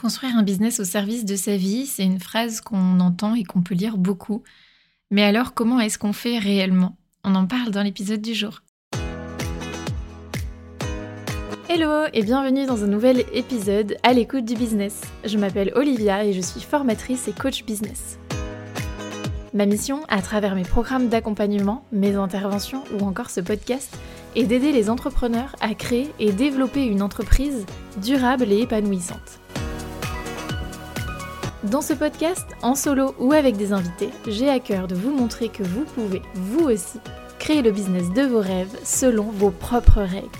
Construire un business au service de sa vie, c'est une phrase qu'on entend et qu'on peut lire beaucoup. Mais alors, comment est-ce qu'on fait réellement? On en parle dans l'épisode du jour. Hello et bienvenue dans un nouvel épisode à l'écoute du business. Je m'appelle Olivia et je suis formatrice et coach business. Ma mission, à travers mes programmes d'accompagnement, mes interventions ou encore ce podcast, est d'aider les entrepreneurs à créer et développer une entreprise durable et épanouissante. Dans ce podcast, en solo ou avec des invités, j'ai à cœur de vous montrer que vous pouvez, vous aussi, créer le business de vos rêves selon vos propres règles.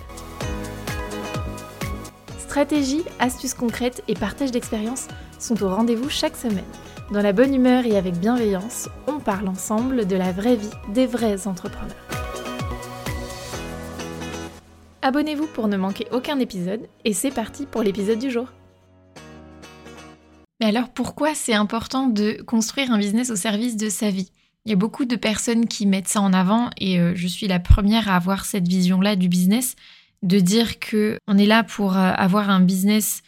Stratégie, astuces concrètes et partage d'expériences sont au rendez-vous chaque semaine. Dans la bonne humeur et avec bienveillance, on parle ensemble de la vraie vie des vrais entrepreneurs. Abonnez-vous pour ne manquer aucun épisode et c'est parti pour l'épisode du jour. Mais alors pourquoi c'est important de construire un business au service de sa vie? Il y a beaucoup de personnes qui mettent ça en avant et euh, je suis la première à avoir cette vision-là du business, de dire que on est là pour euh, avoir un business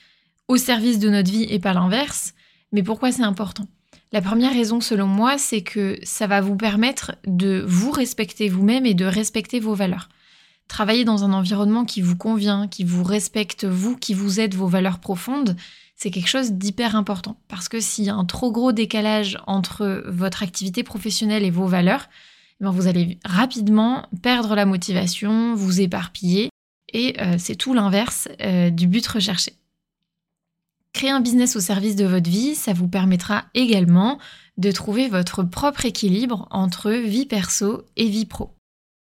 au service de notre vie et pas l'inverse. Mais pourquoi c'est important? La première raison selon moi, c'est que ça va vous permettre de vous respecter vous-même et de respecter vos valeurs. Travailler dans un environnement qui vous convient, qui vous respecte vous, qui vous aide vos valeurs profondes, c'est quelque chose d'hyper important. Parce que s'il y a un trop gros décalage entre votre activité professionnelle et vos valeurs, eh ben, vous allez rapidement perdre la motivation, vous éparpiller, et euh, c'est tout l'inverse euh, du but recherché. Créer un business au service de votre vie, ça vous permettra également de trouver votre propre équilibre entre vie perso et vie pro.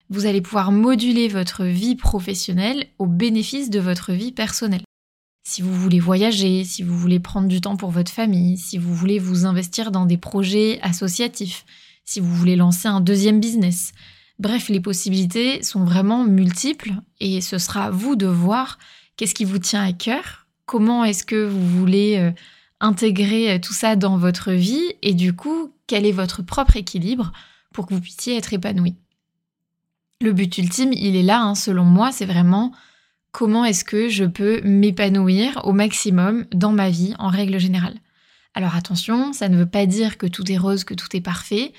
Vous allez pouvoir moduler votre vie professionnelle au bénéfice de votre vie personnelle si vous voulez voyager, si vous voulez prendre du temps pour votre famille, si vous voulez vous investir dans des projets associatifs, si vous voulez lancer un deuxième business. Bref, les possibilités sont vraiment multiples et ce sera à vous de voir qu'est-ce qui vous tient à cœur, comment est-ce que vous voulez euh, intégrer euh, tout ça dans votre vie et du coup, quel est votre propre équilibre pour que vous puissiez être épanoui. Le but ultime, il est là, hein, selon moi, c'est vraiment comment est-ce que je peux m'épanouir au maximum dans ma vie en règle générale? Alors attention, ça ne veut pas dire que tout est rose, que tout est parfait.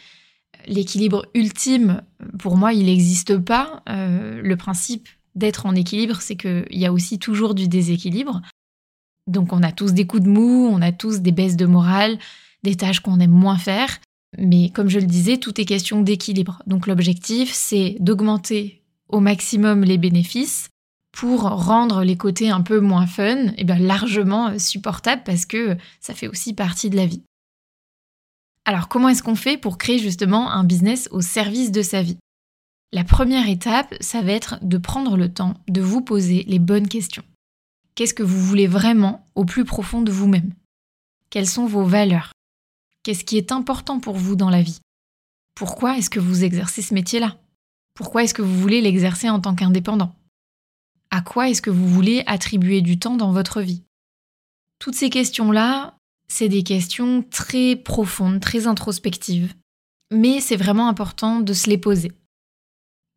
L'équilibre ultime, pour moi, il n'existe pas. Euh, le principe d'être en équilibre, c'est qu'il y a aussi toujours du déséquilibre. Donc on a tous des coups de mou, on a tous des baisses de morale, des tâches qu'on aime moins faire. Mais comme je le disais, tout est question d'équilibre. Donc l'objectif, c'est d'augmenter au maximum les bénéfices pour rendre les côtés un peu moins fun et eh bien largement supportables parce que ça fait aussi partie de la vie. Alors comment est-ce qu'on fait pour créer justement un business au service de sa vie? La première étape, ça va être de prendre le temps de vous poser les bonnes questions. Qu'est-ce que vous voulez vraiment au plus profond de vous-même? Quelles sont vos valeurs? Qu'est-ce qui est important pour vous dans la vie? Pourquoi est-ce que vous exercez ce métier-là? Pourquoi est-ce que vous voulez l'exercer en tant qu'indépendant? À quoi est-ce que vous voulez attribuer du temps dans votre vie? Toutes ces questions-là, c'est des questions très profondes, très introspectives. Mais c'est vraiment important de se les poser.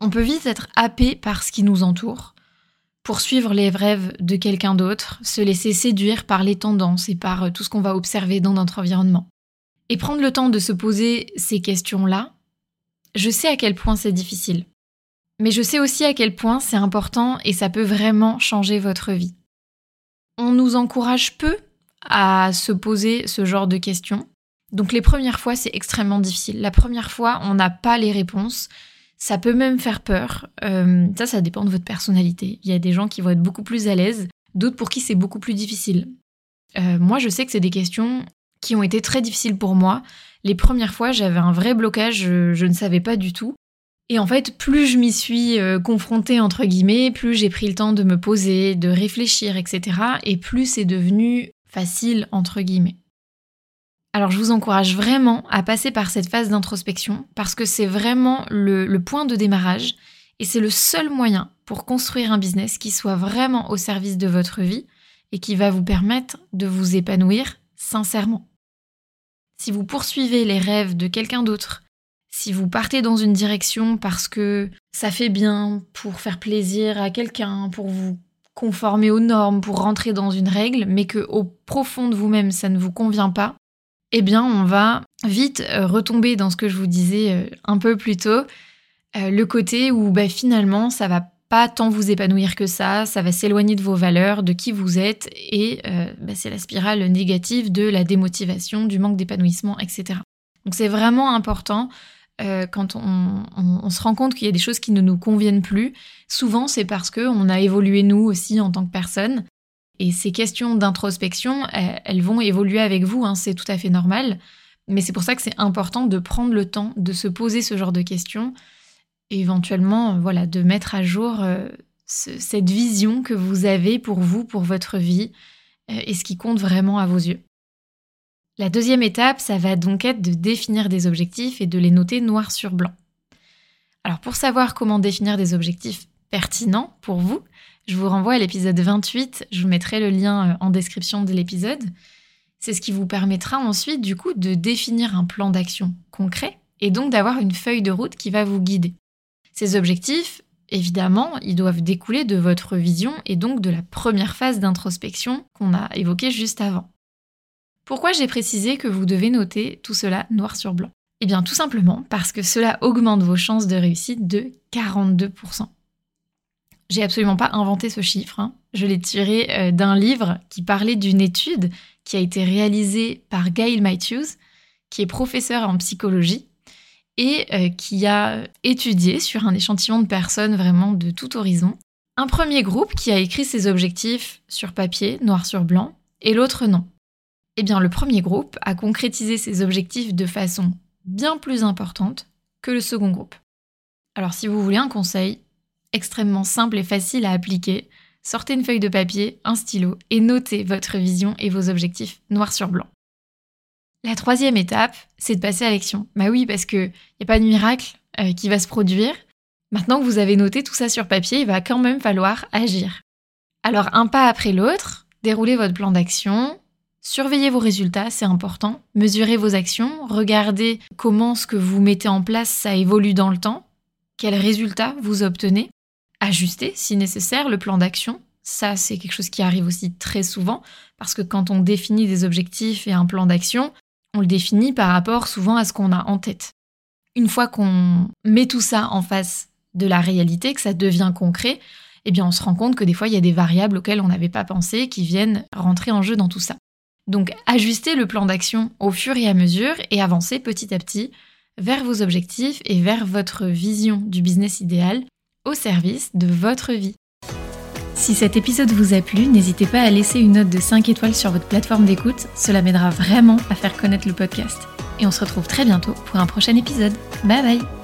On peut vite être happé par ce qui nous entoure, poursuivre les rêves de quelqu'un d'autre, se laisser séduire par les tendances et par tout ce qu'on va observer dans notre environnement. Et prendre le temps de se poser ces questions-là, je sais à quel point c'est difficile. Mais je sais aussi à quel point c'est important et ça peut vraiment changer votre vie. On nous encourage peu à se poser ce genre de questions. Donc les premières fois, c'est extrêmement difficile. La première fois, on n'a pas les réponses. Ça peut même faire peur. Euh, ça, ça dépend de votre personnalité. Il y a des gens qui vont être beaucoup plus à l'aise, d'autres pour qui c'est beaucoup plus difficile. Euh, moi, je sais que c'est des questions qui ont été très difficiles pour moi. Les premières fois, j'avais un vrai blocage, je ne savais pas du tout. Et en fait, plus je m'y suis euh, confrontée, entre guillemets, plus j'ai pris le temps de me poser, de réfléchir, etc. Et plus c'est devenu facile, entre guillemets. Alors je vous encourage vraiment à passer par cette phase d'introspection parce que c'est vraiment le, le, point de démarrage et c'est le seul moyen pour construire un business qui soit vraiment au service de votre vie et qui va vous permettre de vous épanouir sincèrement. Si vous poursuivez les rêves de quelqu'un d'autre, si vous partez dans une direction parce que ça fait bien, pour faire plaisir à quelqu'un, pour vous conformer aux normes, pour rentrer dans une règle, mais que au profond de vous-même ça ne vous convient pas, eh bien on va vite euh, retomber dans ce que je vous disais euh, un peu plus tôt, euh, le côté où bah, finalement ça va pas tant vous épanouir que ça, ça va s'éloigner de vos valeurs, de qui vous êtes, et bah, c'est la spirale négative de la démotivation, du manque d'épanouissement, etc. Donc c'est vraiment important quand on, se rend compte qu'il y a des choses qui ne nous conviennent plus. Souvent c'est parce qu'on a évolué nous aussi en tant que personne, et ces questions d'introspection, elles, vont évoluer avec vous, hein, c'est tout à fait normal. Mais c'est pour ça que c'est important de prendre le temps de se poser ce genre de questions et éventuellement voilà, de mettre à jour euh, cette vision que vous avez pour vous, pour votre vie, euh, et ce qui compte vraiment à vos yeux. La deuxième étape, ça va donc être de définir des objectifs et de les noter noir sur blanc. Alors pour savoir comment définir des objectifs pertinents pour vous, je vous renvoie à l'épisode 28, je vous mettrai le lien euh, en description de l'épisode. C'est ce qui vous permettra ensuite du coup de définir un plan d'action concret et donc d'avoir une feuille de route qui va vous guider. Ces objectifs, évidemment, ils doivent découler de votre vision et donc de la première phase d'introspection qu'on a évoquée juste avant. Pourquoi j'ai précisé que vous devez noter tout cela noir sur blanc? Eh bien tout simplement parce que cela augmente vos chances de réussite de 42%. J'ai absolument pas inventé ce chiffre, hein. je l'ai tiré euh, d'un livre qui parlait d'une étude qui a été réalisée par Gail Matthews, qui est professeur en psychologie et euh, qui a étudié sur un échantillon de personnes vraiment de tout horizon un premier groupe qui a écrit ses objectifs sur papier, noir sur blanc, et l'autre non. Eh bien, le premier groupe a concrétisé ses objectifs de façon bien plus importante que le second groupe. Alors, si vous voulez un conseil extrêmement simple et facile à appliquer, sortez une feuille de papier, un stylo et notez votre vision et vos objectifs noir sur blanc. La troisième étape, c'est de passer à l'action. Bah oui, parce qu'il n'y a pas de miracle euh, qui va se produire. Maintenant que vous avez noté tout ça sur papier, il va quand même falloir agir. Alors un pas après l'autre, déroulez votre plan d'action, surveillez vos résultats, c'est important, mesurez vos actions, regardez comment ce que vous mettez en place, ça évolue dans le temps, quels résultats vous obtenez, ajustez si nécessaire le plan d'action. Ça, c'est quelque chose qui arrive aussi très souvent, parce que quand on définit des objectifs et un plan d'action, on le définit par rapport souvent à ce qu'on a en tête. Une fois qu'on met tout ça en face de la réalité, que ça devient concret, eh bien on se rend compte que des fois il y a des variables auxquelles on n'avait pas pensé qui viennent rentrer en jeu dans tout ça. Donc ajustez le plan d'action au fur et à mesure et avancez petit à petit vers vos objectifs et vers votre vision du business idéal au service de votre vie. Si cet épisode vous a plu, n'hésitez pas à laisser une note de 5 étoiles sur votre plateforme d'écoute, cela m'aidera vraiment à faire connaître le podcast. Et on se retrouve très bientôt pour un prochain épisode. Bye bye